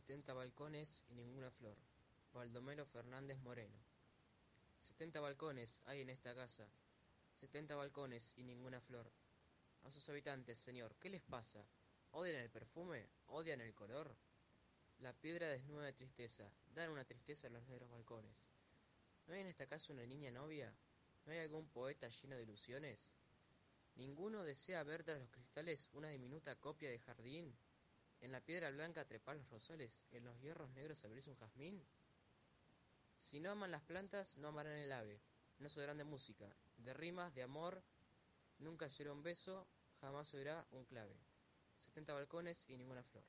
Setenta balcones y ninguna flor. Baldomero Fernández Moreno. Setenta balcones hay en esta casa. Setenta balcones y ninguna flor. A sus habitantes, señor, ¿qué les pasa? ¿Odian el perfume? ¿Odian el color? La piedra desnuda de tristeza. Dan una tristeza a los negros balcones. ¿No hay en esta casa una niña novia? ¿No hay algún poeta lleno de ilusiones? ¿Ninguno desea ver tras los cristales una diminuta copia de jardín? En la piedra blanca trepar los rosales, en los hierros negros abrirse un jazmín. Si no aman las plantas, no amarán el ave, no sabrán de música, de rimas, de amor, nunca se oirá un beso, jamás oirá un clave. Setenta balcones y ninguna flor.